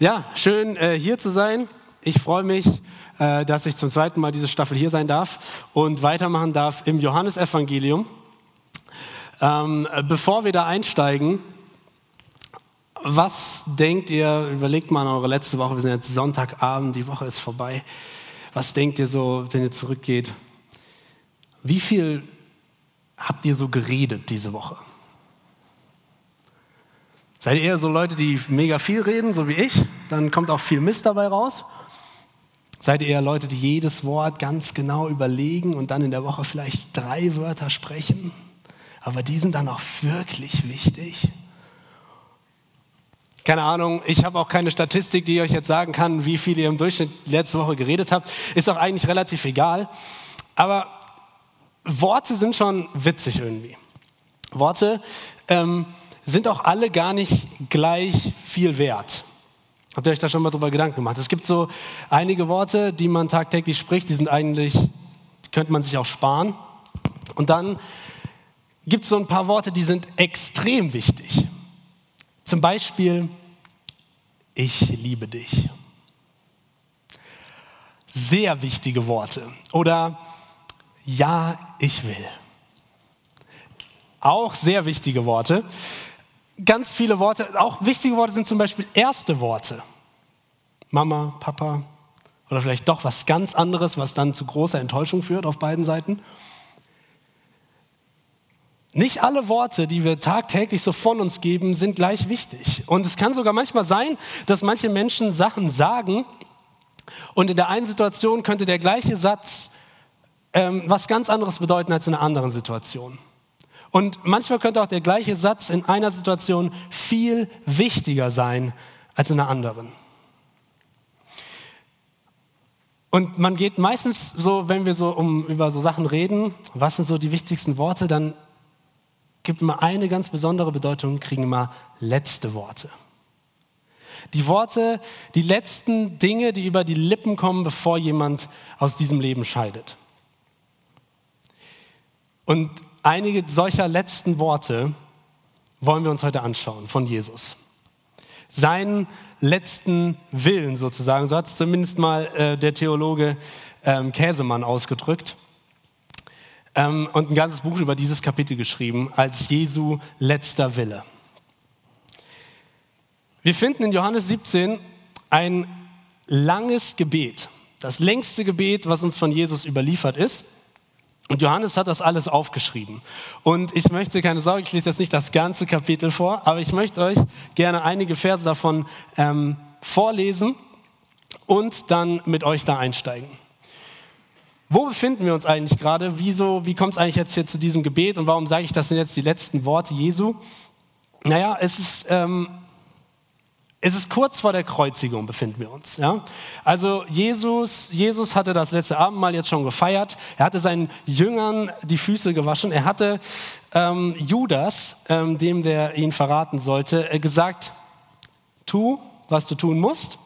Ja, schön äh, hier zu sein. Ich freue mich, äh, dass ich zum zweiten Mal diese Staffel hier sein darf und weitermachen darf im Johannesevangelium. Ähm, bevor wir da einsteigen, was denkt ihr, überlegt mal an eure letzte Woche, wir sind jetzt Sonntagabend, die Woche ist vorbei. Was denkt ihr so, wenn ihr zurückgeht? Wie viel habt ihr so geredet diese Woche? Seid ihr eher so Leute, die mega viel reden, so wie ich? Dann kommt auch viel Mist dabei raus. Seid ihr eher Leute, die jedes Wort ganz genau überlegen und dann in der Woche vielleicht drei Wörter sprechen? Aber die sind dann auch wirklich wichtig. Keine Ahnung, ich habe auch keine Statistik, die euch jetzt sagen kann, wie viel ihr im Durchschnitt letzte Woche geredet habt. Ist auch eigentlich relativ egal. Aber Worte sind schon witzig irgendwie. Worte ähm, sind auch alle gar nicht gleich viel wert. Habt ihr euch da schon mal drüber Gedanken gemacht? Es gibt so einige Worte, die man tagtäglich spricht, die sind eigentlich, die könnte man sich auch sparen. Und dann gibt es so ein paar Worte, die sind extrem wichtig. Zum Beispiel, ich liebe dich. Sehr wichtige Worte. Oder ja, ich will. Auch sehr wichtige Worte ganz viele Worte, auch wichtige Worte sind zum Beispiel erste Worte. Mama, Papa oder vielleicht doch was ganz anderes, was dann zu großer Enttäuschung führt auf beiden Seiten. Nicht alle Worte, die wir tagtäglich so von uns geben, sind gleich wichtig. Und es kann sogar manchmal sein, dass manche Menschen Sachen sagen und in der einen Situation könnte der gleiche Satz ähm, was ganz anderes bedeuten als in einer anderen Situation. Und manchmal könnte auch der gleiche Satz in einer Situation viel wichtiger sein als in einer anderen. Und man geht meistens so, wenn wir so um, über so Sachen reden, was sind so die wichtigsten Worte, dann gibt immer eine ganz besondere Bedeutung, kriegen immer letzte Worte. Die Worte, die letzten Dinge, die über die Lippen kommen, bevor jemand aus diesem Leben scheidet. Und Einige solcher letzten Worte wollen wir uns heute anschauen von Jesus. Seinen letzten Willen sozusagen, so hat es zumindest mal äh, der Theologe ähm, Käsemann ausgedrückt. Ähm, und ein ganzes Buch über dieses Kapitel geschrieben, als Jesu letzter Wille. Wir finden in Johannes 17 ein langes Gebet, das längste Gebet, was uns von Jesus überliefert ist. Und Johannes hat das alles aufgeschrieben. Und ich möchte, keine Sorge, ich lese jetzt nicht das ganze Kapitel vor, aber ich möchte euch gerne einige Verse davon ähm, vorlesen und dann mit euch da einsteigen. Wo befinden wir uns eigentlich gerade? Wieso, wie kommt es eigentlich jetzt hier zu diesem Gebet und warum sage ich, das sind jetzt die letzten Worte Jesu? Naja, es ist ähm, es ist kurz vor der Kreuzigung, befinden wir uns. Ja? Also Jesus, Jesus hatte das letzte Abendmahl jetzt schon gefeiert. Er hatte seinen Jüngern die Füße gewaschen. Er hatte ähm, Judas, ähm, dem der ihn verraten sollte, äh, gesagt, tu, was du tun musst.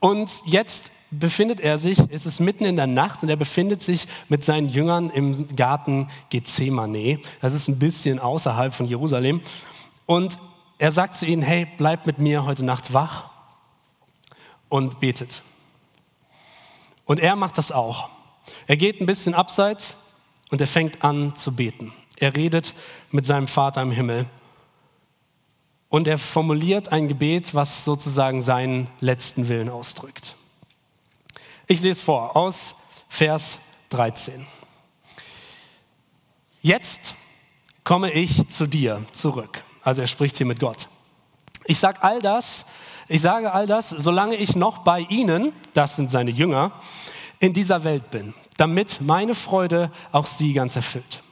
Und jetzt befindet er sich, es ist mitten in der Nacht und er befindet sich mit seinen Jüngern im Garten Gethsemane. Das ist ein bisschen außerhalb von Jerusalem. Und er sagt zu ihnen, hey, bleibt mit mir heute Nacht wach und betet. Und er macht das auch. Er geht ein bisschen abseits und er fängt an zu beten. Er redet mit seinem Vater im Himmel. Und er formuliert ein Gebet, was sozusagen seinen letzten Willen ausdrückt. Ich lese vor aus Vers 13. Jetzt komme ich zu dir zurück also er spricht hier mit Gott. Ich sage all das, ich sage all das, solange ich noch bei ihnen, das sind seine Jünger, in dieser Welt bin, damit meine Freude auch sie ganz erfüllt.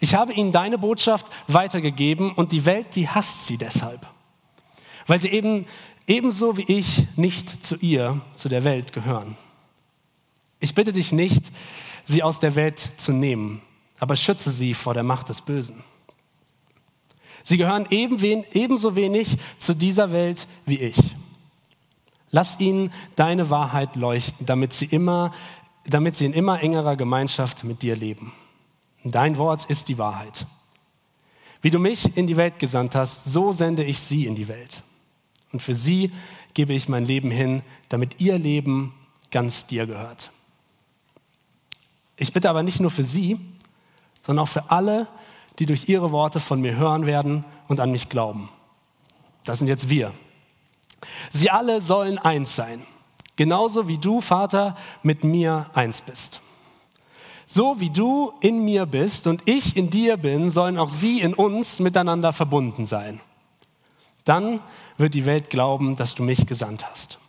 Ich habe ihnen deine Botschaft weitergegeben und die Welt, die hasst sie deshalb, weil sie eben ebenso wie ich nicht zu ihr, zu der Welt gehören. Ich bitte dich nicht, sie aus der Welt zu nehmen, aber schütze sie vor der Macht des Bösen. Sie gehören ebenso wenig zu dieser Welt wie ich. Lass ihnen deine Wahrheit leuchten, damit sie, immer, damit sie in immer engerer Gemeinschaft mit dir leben. Dein Wort ist die Wahrheit. Wie du mich in die Welt gesandt hast, so sende ich sie in die Welt. Und für sie gebe ich mein Leben hin, damit ihr Leben ganz dir gehört. Ich bitte aber nicht nur für sie, sondern auch für alle, die durch ihre Worte von mir hören werden und an mich glauben. Das sind jetzt wir. Sie alle sollen eins sein, genauso wie du, Vater, mit mir eins bist. So wie du in mir bist und ich in dir bin, sollen auch sie in uns miteinander verbunden sein. Dann wird die Welt glauben, dass du mich gesandt hast.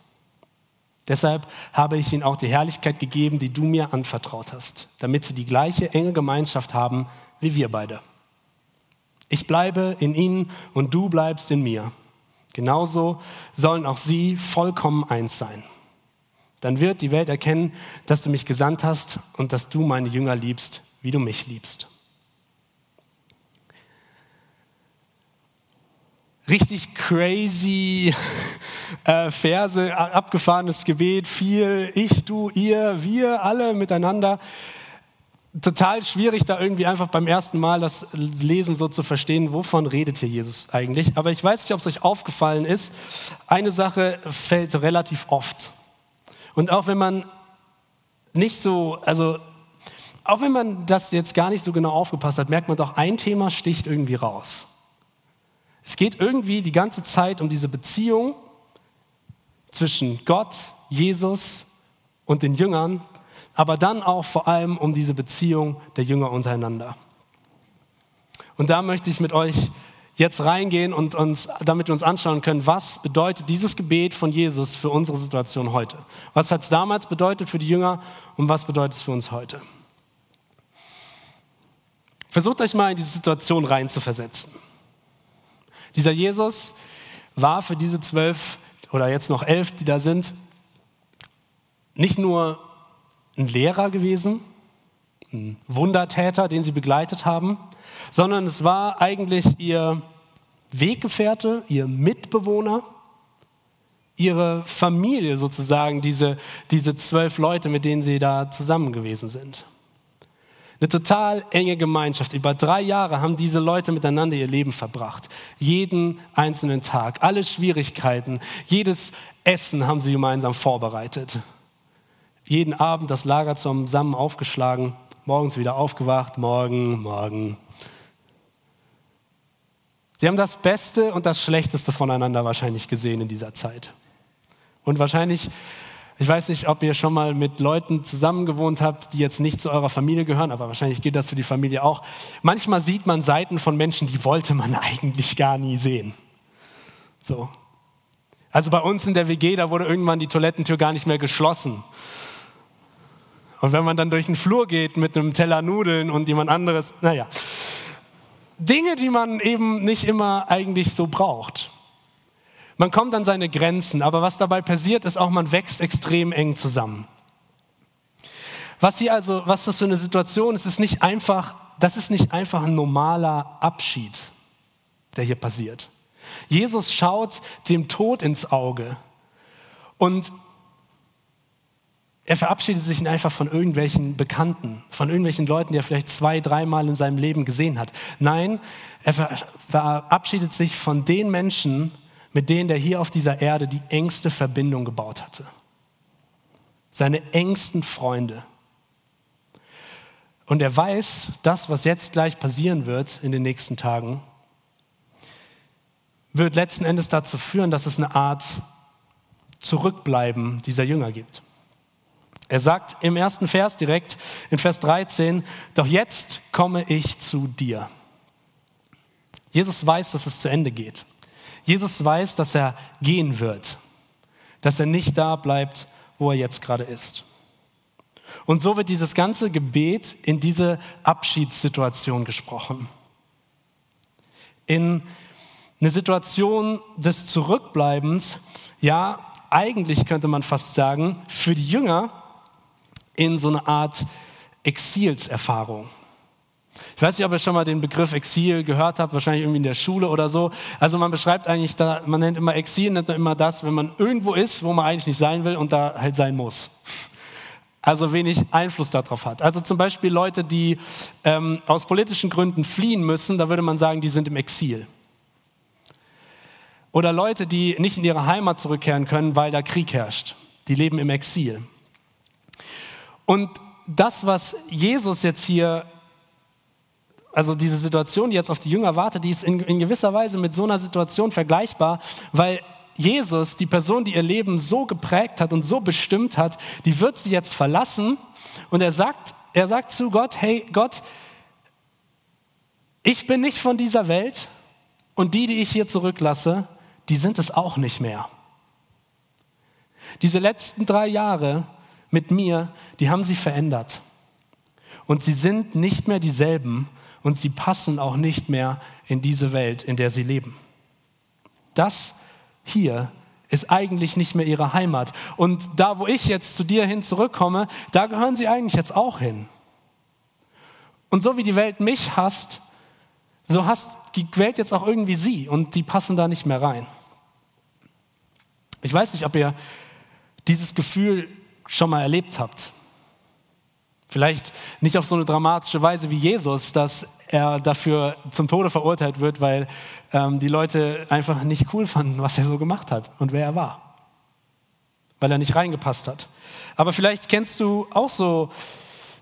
Deshalb habe ich ihnen auch die Herrlichkeit gegeben, die du mir anvertraut hast, damit sie die gleiche enge Gemeinschaft haben wie wir beide. Ich bleibe in ihnen und du bleibst in mir. Genauso sollen auch sie vollkommen eins sein. Dann wird die Welt erkennen, dass du mich gesandt hast und dass du meine Jünger liebst, wie du mich liebst. Richtig crazy äh, Verse, abgefahrenes Gebet, viel ich, du, ihr, wir, alle miteinander total schwierig, da irgendwie einfach beim ersten Mal das Lesen so zu verstehen, wovon redet hier Jesus eigentlich. Aber ich weiß nicht, ob es euch aufgefallen ist. Eine Sache fällt relativ oft. Und auch wenn man nicht so, also auch wenn man das jetzt gar nicht so genau aufgepasst hat, merkt man doch, ein Thema sticht irgendwie raus. Es geht irgendwie die ganze Zeit um diese Beziehung zwischen Gott, Jesus und den Jüngern aber dann auch vor allem um diese Beziehung der Jünger untereinander. Und da möchte ich mit euch jetzt reingehen und uns, damit wir uns anschauen können, was bedeutet dieses Gebet von Jesus für unsere Situation heute? Was hat es damals bedeutet für die Jünger und was bedeutet es für uns heute? Versucht euch mal in diese Situation reinzuversetzen. Dieser Jesus war für diese zwölf oder jetzt noch elf, die da sind, nicht nur ein Lehrer gewesen, ein Wundertäter, den sie begleitet haben, sondern es war eigentlich ihr Weggefährte, ihr Mitbewohner, ihre Familie sozusagen, diese, diese zwölf Leute, mit denen sie da zusammen gewesen sind. Eine total enge Gemeinschaft. Über drei Jahre haben diese Leute miteinander ihr Leben verbracht. Jeden einzelnen Tag, alle Schwierigkeiten, jedes Essen haben sie gemeinsam vorbereitet jeden Abend das Lager zusammen aufgeschlagen, morgens wieder aufgewacht, morgen, morgen. Sie haben das Beste und das Schlechteste voneinander wahrscheinlich gesehen in dieser Zeit. Und wahrscheinlich, ich weiß nicht, ob ihr schon mal mit Leuten zusammengewohnt habt, die jetzt nicht zu eurer Familie gehören, aber wahrscheinlich gilt das für die Familie auch. Manchmal sieht man Seiten von Menschen, die wollte man eigentlich gar nie sehen. So. Also bei uns in der WG, da wurde irgendwann die Toilettentür gar nicht mehr geschlossen. Und wenn man dann durch den Flur geht mit einem Teller Nudeln und jemand anderes, naja. Dinge, die man eben nicht immer eigentlich so braucht. Man kommt an seine Grenzen, aber was dabei passiert, ist auch, man wächst extrem eng zusammen. Was hier also, was das für eine Situation ist, ist nicht einfach, das ist nicht einfach ein normaler Abschied, der hier passiert. Jesus schaut dem Tod ins Auge und er verabschiedet sich nicht einfach von irgendwelchen Bekannten, von irgendwelchen Leuten, die er vielleicht zwei, dreimal in seinem Leben gesehen hat. Nein, er verabschiedet sich von den Menschen, mit denen er hier auf dieser Erde die engste Verbindung gebaut hatte. Seine engsten Freunde. Und er weiß, das, was jetzt gleich passieren wird in den nächsten Tagen, wird letzten Endes dazu führen, dass es eine Art Zurückbleiben dieser Jünger gibt. Er sagt im ersten Vers direkt in Vers 13, doch jetzt komme ich zu dir. Jesus weiß, dass es zu Ende geht. Jesus weiß, dass er gehen wird, dass er nicht da bleibt, wo er jetzt gerade ist. Und so wird dieses ganze Gebet in diese Abschiedssituation gesprochen. In eine Situation des Zurückbleibens, ja, eigentlich könnte man fast sagen, für die Jünger in so eine Art Exilserfahrung. Ich weiß nicht, ob ihr schon mal den Begriff Exil gehört habt, wahrscheinlich irgendwie in der Schule oder so. Also man beschreibt eigentlich, da, man nennt immer Exil, nennt man immer das, wenn man irgendwo ist, wo man eigentlich nicht sein will und da halt sein muss. Also wenig Einfluss darauf hat. Also zum Beispiel Leute, die ähm, aus politischen Gründen fliehen müssen, da würde man sagen, die sind im Exil. Oder Leute, die nicht in ihre Heimat zurückkehren können, weil da Krieg herrscht. Die leben im Exil. Und das, was Jesus jetzt hier, also diese Situation, die jetzt auf die Jünger wartet, die ist in, in gewisser Weise mit so einer Situation vergleichbar, weil Jesus, die Person, die ihr Leben so geprägt hat und so bestimmt hat, die wird sie jetzt verlassen und er sagt, er sagt zu Gott, hey Gott, ich bin nicht von dieser Welt und die, die ich hier zurücklasse, die sind es auch nicht mehr. Diese letzten drei Jahre mit mir, die haben sie verändert. Und sie sind nicht mehr dieselben und sie passen auch nicht mehr in diese Welt, in der sie leben. Das hier ist eigentlich nicht mehr ihre Heimat. Und da, wo ich jetzt zu dir hin zurückkomme, da gehören sie eigentlich jetzt auch hin. Und so wie die Welt mich hasst, so hasst die Welt jetzt auch irgendwie sie und die passen da nicht mehr rein. Ich weiß nicht, ob ihr dieses Gefühl schon mal erlebt habt. Vielleicht nicht auf so eine dramatische Weise wie Jesus, dass er dafür zum Tode verurteilt wird, weil ähm, die Leute einfach nicht cool fanden, was er so gemacht hat und wer er war. Weil er nicht reingepasst hat. Aber vielleicht kennst du auch so,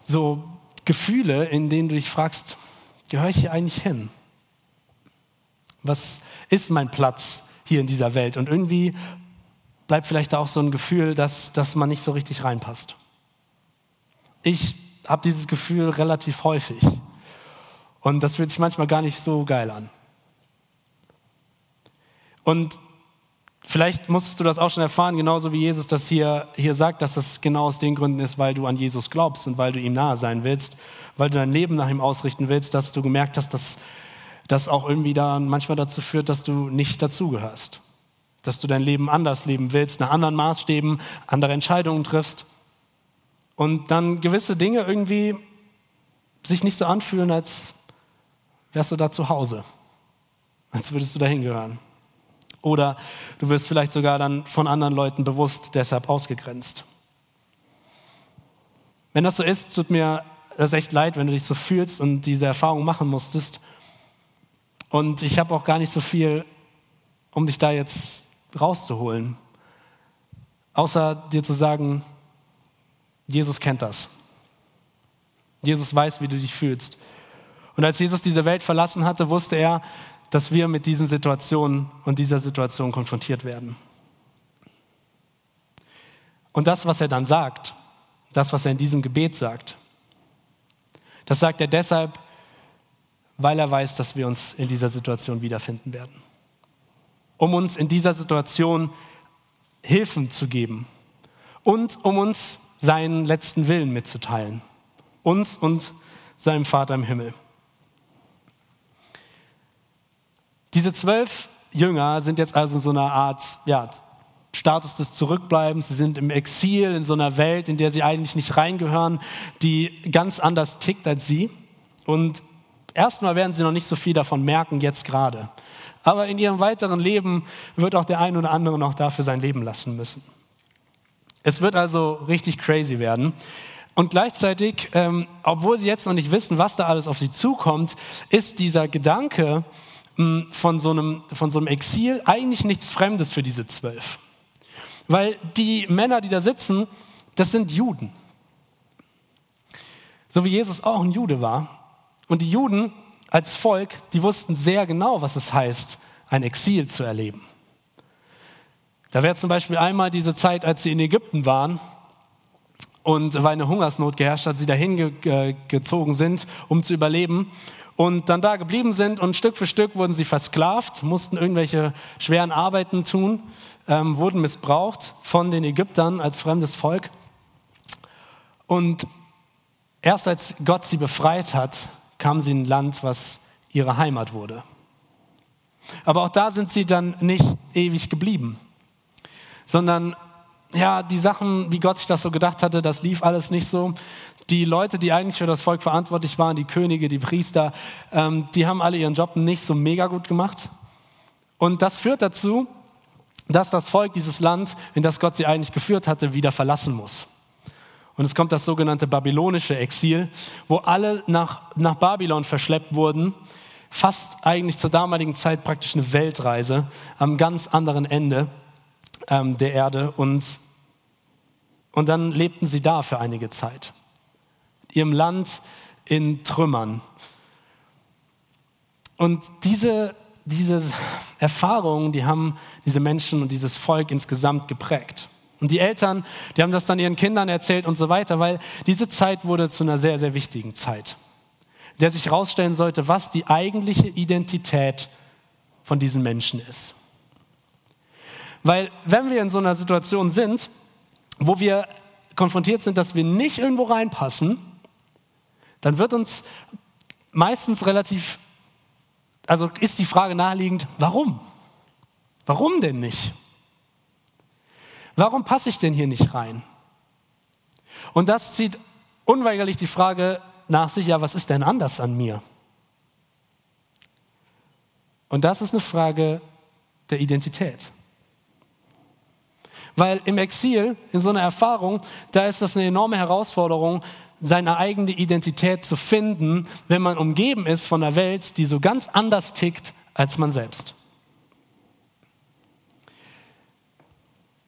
so Gefühle, in denen du dich fragst, gehöre ich hier eigentlich hin? Was ist mein Platz hier in dieser Welt? Und irgendwie bleibt vielleicht auch so ein Gefühl, dass, dass man nicht so richtig reinpasst. Ich habe dieses Gefühl relativ häufig. Und das fühlt sich manchmal gar nicht so geil an. Und vielleicht musstest du das auch schon erfahren, genauso wie Jesus das hier, hier sagt, dass das genau aus den Gründen ist, weil du an Jesus glaubst und weil du ihm nahe sein willst, weil du dein Leben nach ihm ausrichten willst, dass du gemerkt hast, dass das auch irgendwie dann manchmal dazu führt, dass du nicht dazugehörst dass du dein Leben anders leben willst, nach anderen Maßstäben, andere Entscheidungen triffst und dann gewisse Dinge irgendwie sich nicht so anfühlen, als wärst du da zu Hause, als würdest du dahin gehören. Oder du wirst vielleicht sogar dann von anderen Leuten bewusst deshalb ausgegrenzt. Wenn das so ist, tut mir das echt leid, wenn du dich so fühlst und diese Erfahrung machen musstest. Und ich habe auch gar nicht so viel, um dich da jetzt rauszuholen, außer dir zu sagen, Jesus kennt das. Jesus weiß, wie du dich fühlst. Und als Jesus diese Welt verlassen hatte, wusste er, dass wir mit diesen Situationen und dieser Situation konfrontiert werden. Und das, was er dann sagt, das, was er in diesem Gebet sagt, das sagt er deshalb, weil er weiß, dass wir uns in dieser Situation wiederfinden werden um uns in dieser Situation Hilfen zu geben und um uns seinen letzten Willen mitzuteilen. Uns und seinem Vater im Himmel. Diese zwölf Jünger sind jetzt also in so einer Art ja, Status des Zurückbleibens. Sie sind im Exil in so einer Welt, in der sie eigentlich nicht reingehören, die ganz anders tickt als sie. Und erstmal werden sie noch nicht so viel davon merken, jetzt gerade. Aber in ihrem weiteren Leben wird auch der ein oder andere noch dafür sein Leben lassen müssen. Es wird also richtig crazy werden. Und gleichzeitig, ähm, obwohl sie jetzt noch nicht wissen, was da alles auf sie zukommt, ist dieser Gedanke mh, hm, von, so einem, von so einem Exil eigentlich nichts Fremdes für diese zwölf. Weil die Männer, die da sitzen, das sind Juden. So wie Jesus auch ein Jude war. Und die Juden als Volk, die wussten sehr genau, was es heißt, ein Exil zu erleben. Da wäre zum Beispiel einmal diese Zeit, als sie in Ägypten waren und weil eine Hungersnot geherrscht hat, sie dahin ge gezogen sind, um zu überleben und dann da geblieben sind und Stück für Stück wurden sie versklavt, mussten irgendwelche schweren Arbeiten tun, ähm, wurden missbraucht von den Ägyptern als fremdes Volk. Und erst als Gott sie befreit hat, kamen sie in ein Land, was ihre Heimat wurde. Aber auch da sind sie dann nicht ewig geblieben, sondern ja, die Sachen, wie Gott sich das so gedacht hatte, das lief alles nicht so. Die Leute, die eigentlich für das Volk verantwortlich waren, die Könige, die Priester, ähm, die haben alle ihren Job nicht so mega gut gemacht. Und das führt dazu, dass das Volk dieses Land, in das Gott sie eigentlich geführt hatte, wieder verlassen muss. Und es kommt das sogenannte babylonische Exil, wo alle nach, nach Babylon verschleppt wurden, fast eigentlich zur damaligen Zeit praktisch eine Weltreise am ganz anderen Ende ähm, der Erde und, und dann lebten sie da für einige Zeit. Ihrem Land in Trümmern. Und diese, diese Erfahrungen, die haben diese Menschen und dieses Volk insgesamt geprägt. Und die Eltern, die haben das dann ihren Kindern erzählt und so weiter, weil diese Zeit wurde zu einer sehr, sehr wichtigen Zeit der sich herausstellen sollte, was die eigentliche Identität von diesen Menschen ist. Weil wenn wir in so einer Situation sind, wo wir konfrontiert sind, dass wir nicht irgendwo reinpassen, dann wird uns meistens relativ, also ist die Frage naheliegend, warum? Warum denn nicht? Warum passe ich denn hier nicht rein? Und das zieht unweigerlich die Frage nach sich, ja, was ist denn anders an mir? Und das ist eine Frage der Identität. Weil im Exil, in so einer Erfahrung, da ist das eine enorme Herausforderung, seine eigene Identität zu finden, wenn man umgeben ist von einer Welt, die so ganz anders tickt als man selbst.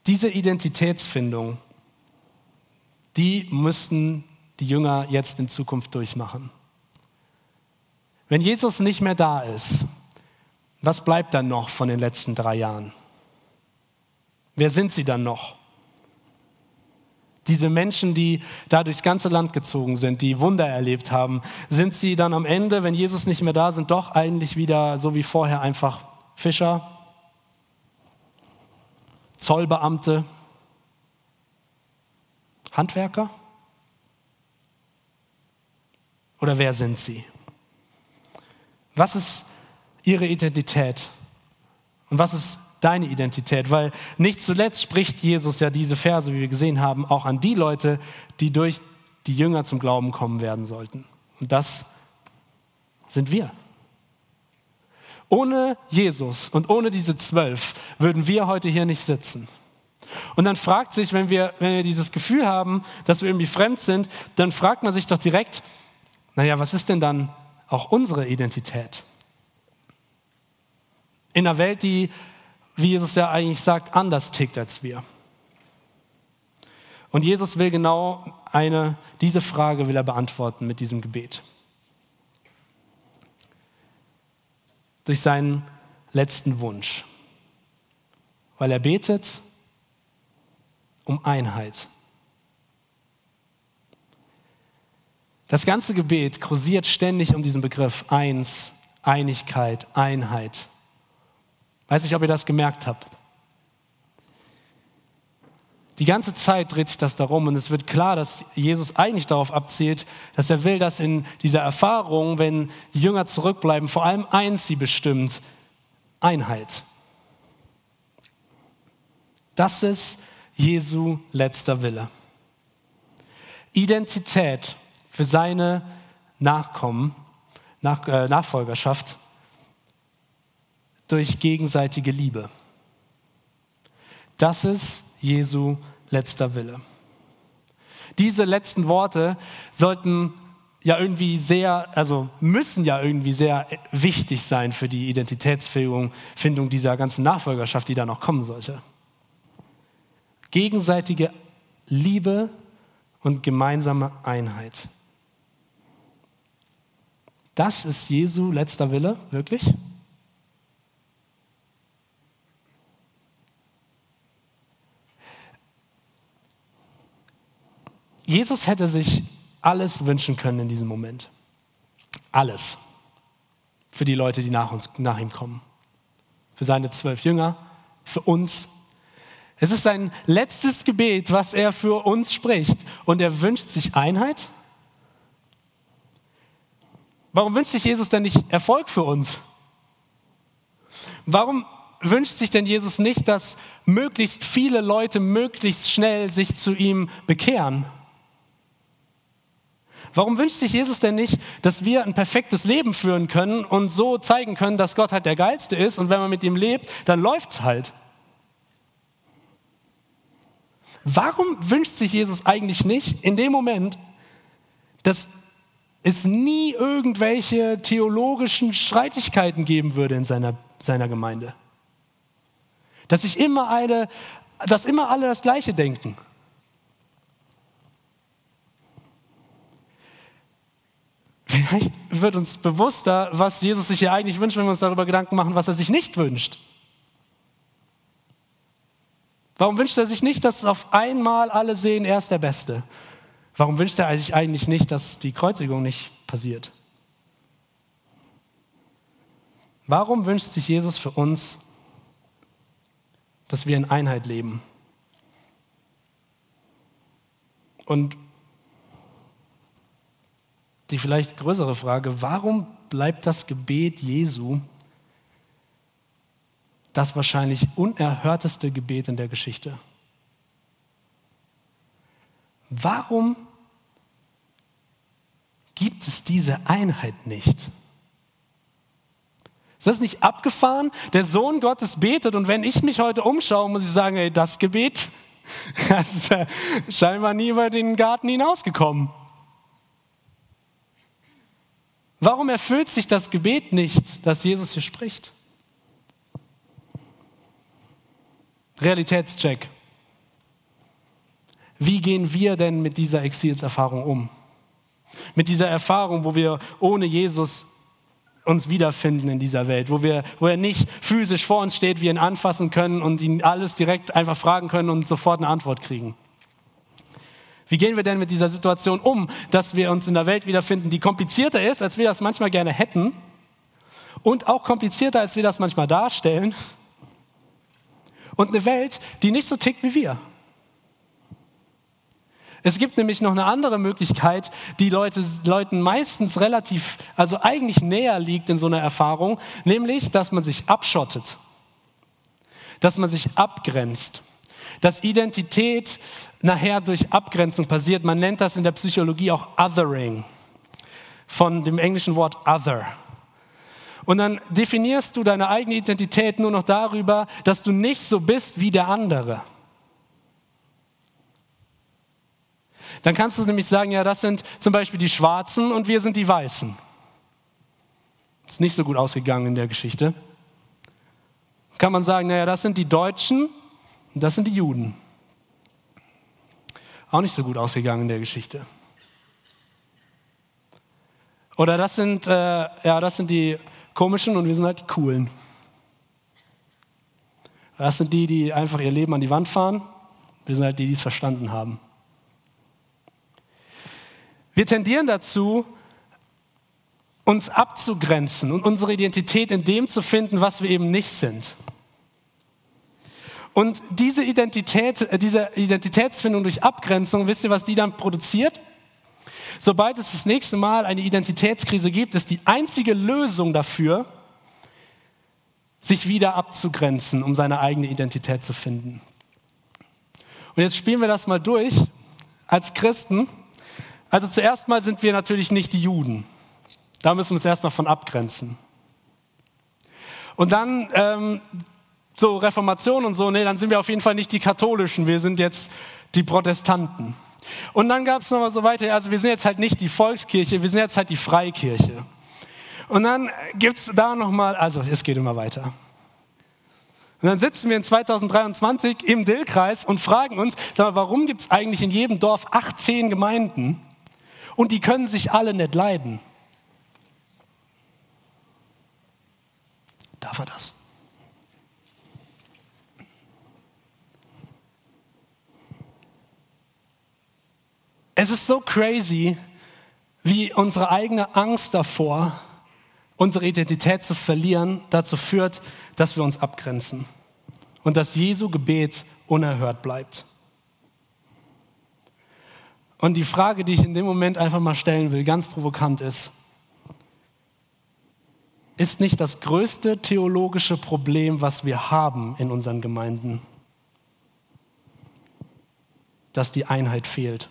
Diese Identitätsfindung, die müssten die Jünger jetzt in Zukunft durchmachen. Wenn Jesus nicht mehr da ist, was bleibt dann noch von den letzten drei Jahren? Wer sind sie dann noch? Diese Menschen, die da durchs ganze Land gezogen sind, die Wunder erlebt haben, sind sie dann am Ende, wenn Jesus nicht mehr da sind, doch eigentlich wieder so wie vorher einfach Fischer, Zollbeamte, Handwerker? Oder wer sind sie? Was ist ihre Identität? Und was ist deine Identität? Weil nicht zuletzt spricht Jesus ja diese Verse, wie wir gesehen haben, auch an die Leute, die durch die Jünger zum Glauben kommen werden sollten. Und das sind wir. Ohne Jesus und ohne diese zwölf würden wir heute hier nicht sitzen. Und dann fragt sich, wenn wir, wenn wir dieses Gefühl haben, dass wir irgendwie fremd sind, dann fragt man sich doch direkt, naja, was ist denn dann auch unsere Identität? In einer Welt, die, wie Jesus ja eigentlich sagt, anders tickt als wir. Und Jesus will genau eine, diese Frage will er beantworten mit diesem Gebet. Durch seinen letzten Wunsch. Weil er betet um Einheit. Das ganze Gebet kursiert ständig um diesen Begriff Eins, Einigkeit, Einheit. Weiß nicht, ob ihr das gemerkt habt. Die ganze Zeit dreht sich das darum und es wird klar, dass Jesus eigentlich darauf abzielt, dass er will, dass in dieser Erfahrung, wenn die Jünger zurückbleiben, vor allem eins sie bestimmt, Einheit. Das ist Jesu letzter Wille. Identität für seine Nachkommen, Nach, äh, Nachfolgerschaft durch gegenseitige Liebe. Das ist Jesu letzter Wille. Diese letzten Worte sollten ja irgendwie sehr, also müssen ja irgendwie sehr wichtig sein für die Identitätsfindung dieser ganzen Nachfolgerschaft, die da noch kommen sollte. Gegenseitige Liebe und gemeinsame Einheit. Das ist Jesu letzter Wille, wirklich? Jesus hätte sich alles wünschen können in diesem Moment. Alles. Für die Leute, die nach, uns, nach ihm kommen. Für seine zwölf Jünger, für uns. Es ist sein letztes Gebet, was er für uns spricht. Und er wünscht sich Einheit Warum wünscht sich Jesus denn nicht Erfolg für uns? Warum wünscht sich denn Jesus nicht, dass möglichst viele Leute möglichst schnell sich zu ihm bekehren? Warum wünscht sich Jesus denn nicht, dass wir ein perfektes Leben führen können und so zeigen können, dass Gott halt der Geilste ist und wenn man mit ihm lebt, dann läuft's halt? Warum wünscht sich Jesus eigentlich nicht in dem Moment, dass es nie irgendwelche theologischen Streitigkeiten geben würde in seiner, seiner Gemeinde. Dass sich immer eine, dass immer alle das Gleiche denken. Vielleicht wird uns bewusster, was Jesus sich hier eigentlich wünscht, wenn wir uns darüber Gedanken machen, was er sich nicht wünscht. Warum wünscht er sich nicht, dass auf einmal alle sehen, er ist der Beste? Warum wünscht er sich eigentlich nicht, dass die Kreuzigung nicht passiert? Warum wünscht sich Jesus für uns, dass wir in Einheit leben? Und die vielleicht größere Frage, warum bleibt das Gebet Jesu das wahrscheinlich unerhörteste Gebet in der Geschichte? Warum gibt es diese Einheit nicht? Ist das nicht abgefahren? Der Sohn Gottes betet und wenn ich mich heute umschaue, muss ich sagen, ey, das Gebet, das ist ja scheinbar nie über den Garten hinausgekommen. Warum erfüllt sich das Gebet nicht, das Jesus hier spricht? Realitätscheck. Wie gehen wir denn mit dieser Exilserfahrung um? Mit dieser Erfahrung, wo wir ohne Jesus uns wiederfinden in dieser Welt, wo, wir, wo er nicht physisch vor uns steht, wir ihn anfassen können und ihn alles direkt einfach fragen können und sofort eine Antwort kriegen. Wie gehen wir denn mit dieser Situation um, dass wir uns in einer Welt wiederfinden, die komplizierter ist, als wir das manchmal gerne hätten und auch komplizierter, als wir das manchmal darstellen und eine Welt, die nicht so tickt wie wir? Es gibt nämlich noch eine andere Möglichkeit, die Leute, Leuten meistens relativ, also eigentlich näher liegt in so einer Erfahrung, nämlich, dass man sich abschottet, dass man sich abgrenzt, dass Identität nachher durch Abgrenzung passiert. Man nennt das in der Psychologie auch Othering, von dem englischen Wort Other. Und dann definierst du deine eigene Identität nur noch darüber, dass du nicht so bist wie der andere. Dann kannst du nämlich sagen, ja, das sind zum Beispiel die Schwarzen und wir sind die Weißen. Ist nicht so gut ausgegangen in der Geschichte. Kann man sagen, naja, das sind die Deutschen und das sind die Juden. Auch nicht so gut ausgegangen in der Geschichte. Oder das sind, äh, ja, das sind die komischen und wir sind halt die coolen. Das sind die, die einfach ihr Leben an die Wand fahren. Wir sind halt die, die es verstanden haben. Wir tendieren dazu, uns abzugrenzen und unsere Identität in dem zu finden, was wir eben nicht sind. Und diese Identität, äh, diese Identitätsfindung durch Abgrenzung, wisst ihr, was die dann produziert? Sobald es das nächste Mal eine Identitätskrise gibt, ist die einzige Lösung dafür, sich wieder abzugrenzen, um seine eigene Identität zu finden. Und jetzt spielen wir das mal durch als Christen also zuerst mal sind wir natürlich nicht die Juden. Da müssen wir uns erstmal von abgrenzen. Und dann ähm, so Reformation und so, nee, dann sind wir auf jeden Fall nicht die Katholischen, wir sind jetzt die Protestanten. Und dann gab es nochmal so weiter, also wir sind jetzt halt nicht die Volkskirche, wir sind jetzt halt die Freikirche. Und dann gibt es da nochmal, also es geht immer weiter. Und dann sitzen wir in 2023 im Dillkreis und fragen uns, mal, warum gibt es eigentlich in jedem Dorf 18 Gemeinden? und die können sich alle nicht leiden. Darf er das? Es ist so crazy, wie unsere eigene Angst davor, unsere Identität zu verlieren, dazu führt, dass wir uns abgrenzen und dass Jesu Gebet unerhört bleibt. Und die Frage, die ich in dem Moment einfach mal stellen will, ganz provokant ist, ist nicht das größte theologische Problem, was wir haben in unseren Gemeinden, dass die Einheit fehlt.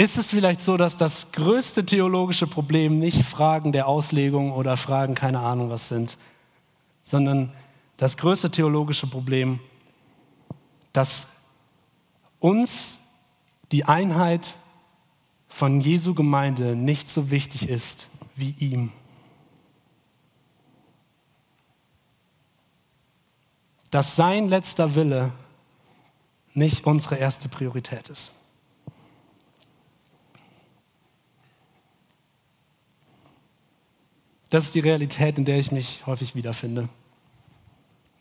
Ist es vielleicht so, dass das größte theologische Problem nicht Fragen der Auslegung oder Fragen keine Ahnung was sind, sondern das größte theologische Problem, dass uns die Einheit von Jesu Gemeinde nicht so wichtig ist wie ihm. Dass sein letzter Wille nicht unsere erste Priorität ist. Das ist die Realität, in der ich mich häufig wiederfinde.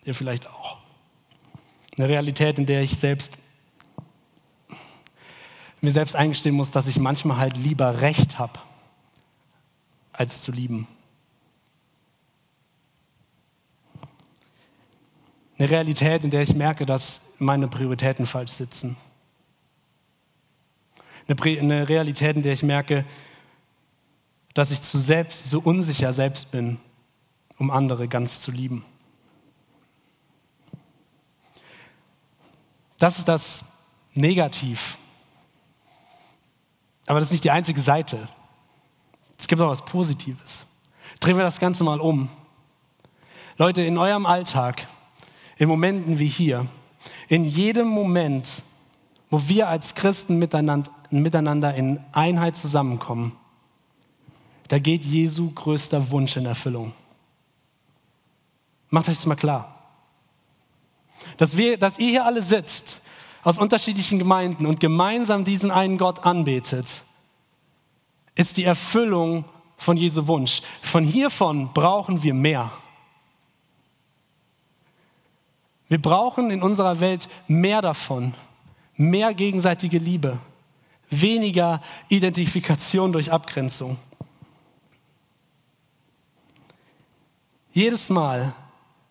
Ihr vielleicht auch. Eine Realität, in der ich selbst mir selbst eingestehen muss, dass ich manchmal halt lieber Recht habe, als zu lieben. Eine Realität, in der ich merke, dass meine Prioritäten falsch sitzen. Eine, Realität, in der ich merke, dass ich zu selbst, so unsicher selbst bin, um andere ganz zu lieben. Das ist das Negativ. Aber das ist nicht die einzige Seite. Es gibt auch was Positives. Drehen wir das Ganze mal um. Leute, in eurem Alltag, in Momenten wie hier, in jedem Moment, wo wir als Christen miteinander in Einheit zusammenkommen, da geht Jesu größter Wunsch in Erfüllung. Macht euch das mal klar. Dass, wir, dass ihr hier alle sitzt, aus unterschiedlichen Gemeinden und gemeinsam diesen einen Gott anbetet, ist die Erfüllung von Jesu Wunsch. Von hiervon brauchen wir mehr. Wir brauchen in unserer Welt mehr davon, mehr gegenseitige Liebe, weniger Identifikation durch Abgrenzung. Jedes Mal,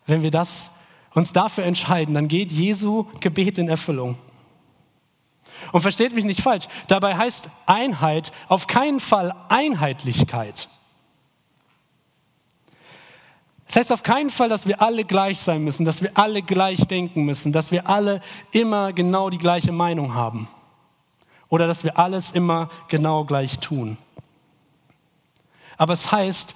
wenn wir das, uns dafür entscheiden, dann geht Jesu Gebet in Erfüllung. Und versteht mich nicht falsch, dabei heißt Einheit auf keinen Fall Einheitlichkeit. Das heißt auf keinen Fall, dass wir alle gleich sein müssen, dass wir alle gleich denken müssen, dass wir alle immer genau die gleiche Meinung haben oder dass wir alles immer genau gleich tun. Aber es heißt,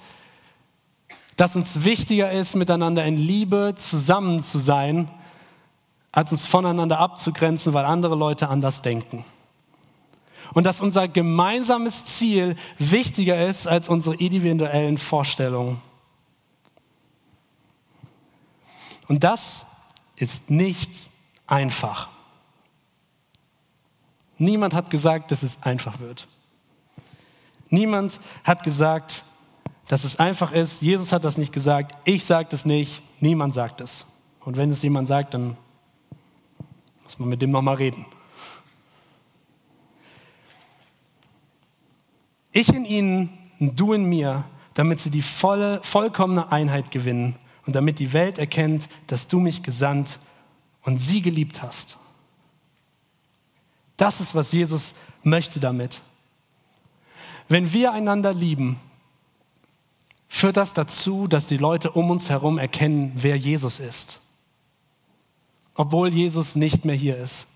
dass uns wichtiger ist, miteinander in Liebe zusammen zu sein, als uns voneinander abzugrenzen, weil andere Leute anders denken. Und dass unser gemeinsames Ziel wichtiger ist als unsere individuellen Vorstellungen. Und das ist nicht einfach. Niemand hat gesagt, dass es einfach wird. Niemand hat gesagt, dass es einfach ist. Jesus hat das nicht gesagt. Ich sage das nicht. Niemand sagt es. Und wenn es jemand sagt, dann muss man mit dem nochmal reden. Ich in ihnen und du in mir, damit sie die volle, vollkommene Einheit gewinnen und damit die Welt erkennt, dass du mich gesandt und sie geliebt hast. Das ist, was Jesus möchte damit. Wenn wir einander lieben, führt das dazu, dass die Leute um uns herum erkennen, wer Jesus ist, obwohl Jesus nicht mehr hier ist.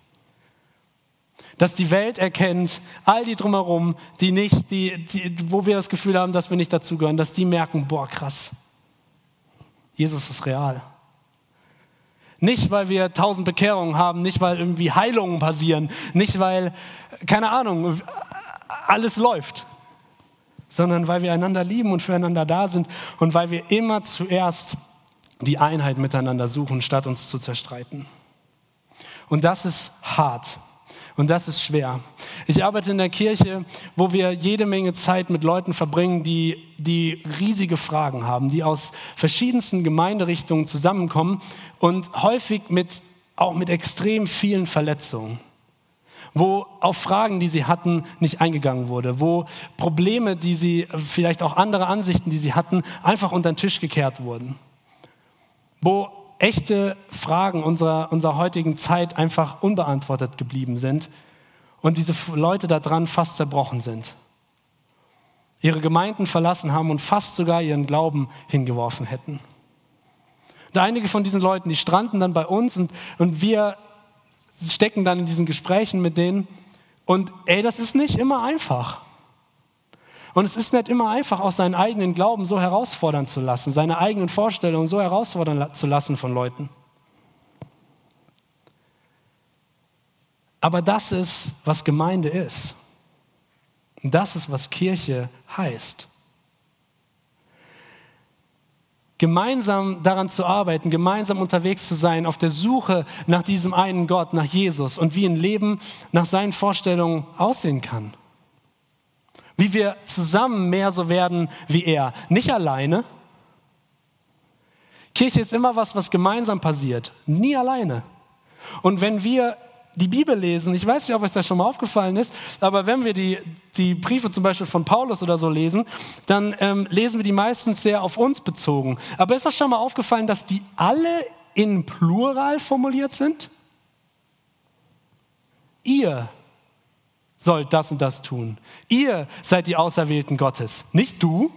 Dass die Welt erkennt, all die drumherum, die nicht, die, die, wo wir das Gefühl haben, dass wir nicht dazugehören, dass die merken, boah, krass, Jesus ist real. Nicht, weil wir tausend Bekehrungen haben, nicht, weil irgendwie Heilungen passieren, nicht, weil, keine Ahnung, alles läuft, sondern weil wir einander lieben und füreinander da sind und weil wir immer zuerst die Einheit miteinander suchen, statt uns zu zerstreiten. Und das ist hart. Und das ist schwer. Ich arbeite in der Kirche, wo wir jede Menge Zeit mit Leuten verbringen, die, die riesige Fragen haben, die aus verschiedensten Gemeinderichtungen zusammenkommen und häufig mit, auch mit extrem vielen Verletzungen wo auf Fragen, die sie hatten, nicht eingegangen wurde, wo Probleme, die sie, vielleicht auch andere Ansichten, die sie hatten, einfach unter den Tisch gekehrt wurden, wo echte Fragen unserer, unserer heutigen Zeit einfach unbeantwortet geblieben sind und diese Leute daran fast zerbrochen sind, ihre Gemeinden verlassen haben und fast sogar ihren Glauben hingeworfen hätten. Und einige von diesen Leuten, die stranden dann bei uns und, und wir stecken dann in diesen Gesprächen mit denen. Und ey, das ist nicht immer einfach. Und es ist nicht immer einfach, auch seinen eigenen Glauben so herausfordern zu lassen, seine eigenen Vorstellungen so herausfordern zu lassen von Leuten. Aber das ist, was Gemeinde ist. Das ist, was Kirche heißt. Gemeinsam daran zu arbeiten, gemeinsam unterwegs zu sein, auf der Suche nach diesem einen Gott, nach Jesus und wie ein Leben nach seinen Vorstellungen aussehen kann. Wie wir zusammen mehr so werden wie er, nicht alleine. Kirche ist immer was, was gemeinsam passiert, nie alleine. Und wenn wir die Bibel lesen, ich weiß nicht, ob euch das schon mal aufgefallen ist, aber wenn wir die, die Briefe zum Beispiel von Paulus oder so lesen, dann ähm, lesen wir die meistens sehr auf uns bezogen. Aber ist euch schon mal aufgefallen, dass die alle in Plural formuliert sind? Ihr sollt das und das tun. Ihr seid die Auserwählten Gottes, nicht du.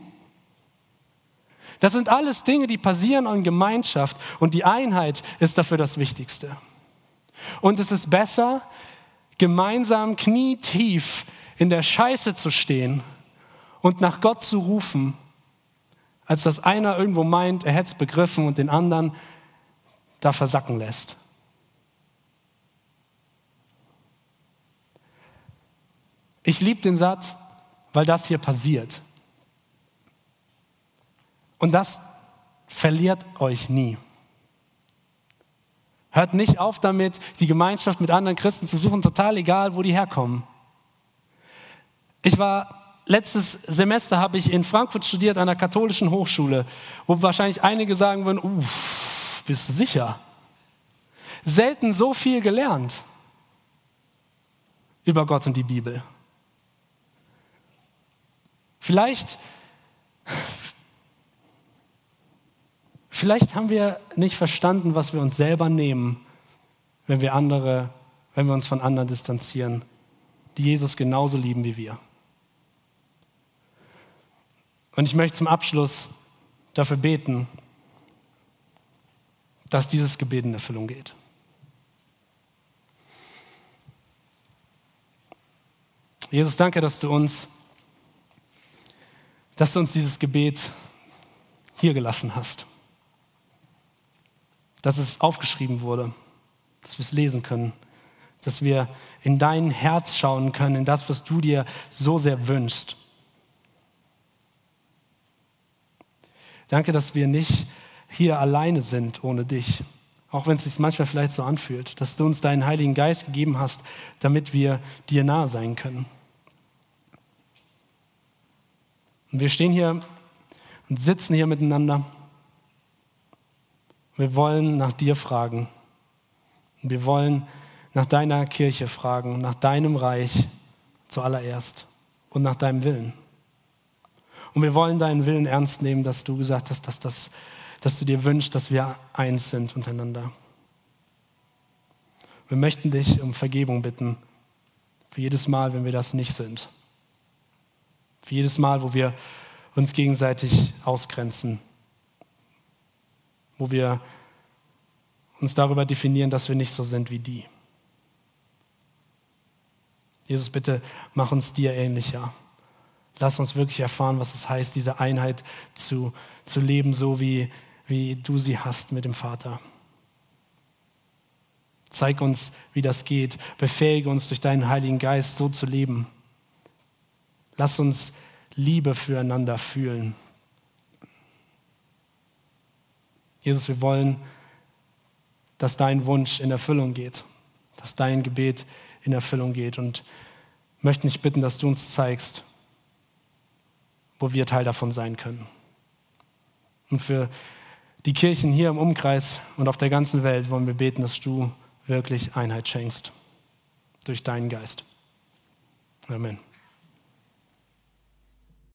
Das sind alles Dinge, die passieren in Gemeinschaft und die Einheit ist dafür das Wichtigste. Und es ist besser, gemeinsam knietief in der Scheiße zu stehen und nach Gott zu rufen, als dass einer irgendwo meint, er hätte es begriffen und den anderen da versacken lässt. Ich liebe den Satz, weil das hier passiert. Und das verliert euch nie. Hört nicht auf damit, die Gemeinschaft mit anderen Christen zu suchen, total egal, wo die herkommen. Ich war letztes Semester habe ich in Frankfurt studiert an der katholischen Hochschule, wo wahrscheinlich einige sagen würden, uff, bist du sicher? Selten so viel gelernt über Gott und die Bibel. Vielleicht Vielleicht haben wir nicht verstanden, was wir uns selber nehmen, wenn wir andere, wenn wir uns von anderen distanzieren, die Jesus genauso lieben wie wir. Und ich möchte zum Abschluss dafür beten, dass dieses Gebet in Erfüllung geht. Jesus, danke, dass du uns, dass du uns dieses Gebet hier gelassen hast dass es aufgeschrieben wurde, dass wir es lesen können, dass wir in dein Herz schauen können, in das, was du dir so sehr wünschst. Danke, dass wir nicht hier alleine sind ohne dich, auch wenn es sich manchmal vielleicht so anfühlt, dass du uns deinen Heiligen Geist gegeben hast, damit wir dir nahe sein können. Und wir stehen hier und sitzen hier miteinander. Wir wollen nach dir fragen. Wir wollen nach deiner Kirche fragen, nach deinem Reich zuallererst und nach deinem Willen. Und wir wollen deinen Willen ernst nehmen, dass du gesagt hast, dass, das, dass du dir wünschst, dass wir eins sind untereinander. Wir möchten dich um Vergebung bitten für jedes Mal, wenn wir das nicht sind. Für jedes Mal, wo wir uns gegenseitig ausgrenzen wo wir uns darüber definieren, dass wir nicht so sind wie die. Jesus, bitte mach uns dir ähnlicher. Lass uns wirklich erfahren, was es heißt, diese Einheit zu, zu leben, so wie, wie du sie hast mit dem Vater. Zeig uns, wie das geht. Befähige uns durch deinen Heiligen Geist so zu leben. Lass uns Liebe füreinander fühlen. Jesus, wir wollen, dass dein Wunsch in Erfüllung geht, dass dein Gebet in Erfüllung geht und möchten dich bitten, dass du uns zeigst, wo wir Teil davon sein können. Und für die Kirchen hier im Umkreis und auf der ganzen Welt wollen wir beten, dass du wirklich Einheit schenkst durch deinen Geist. Amen.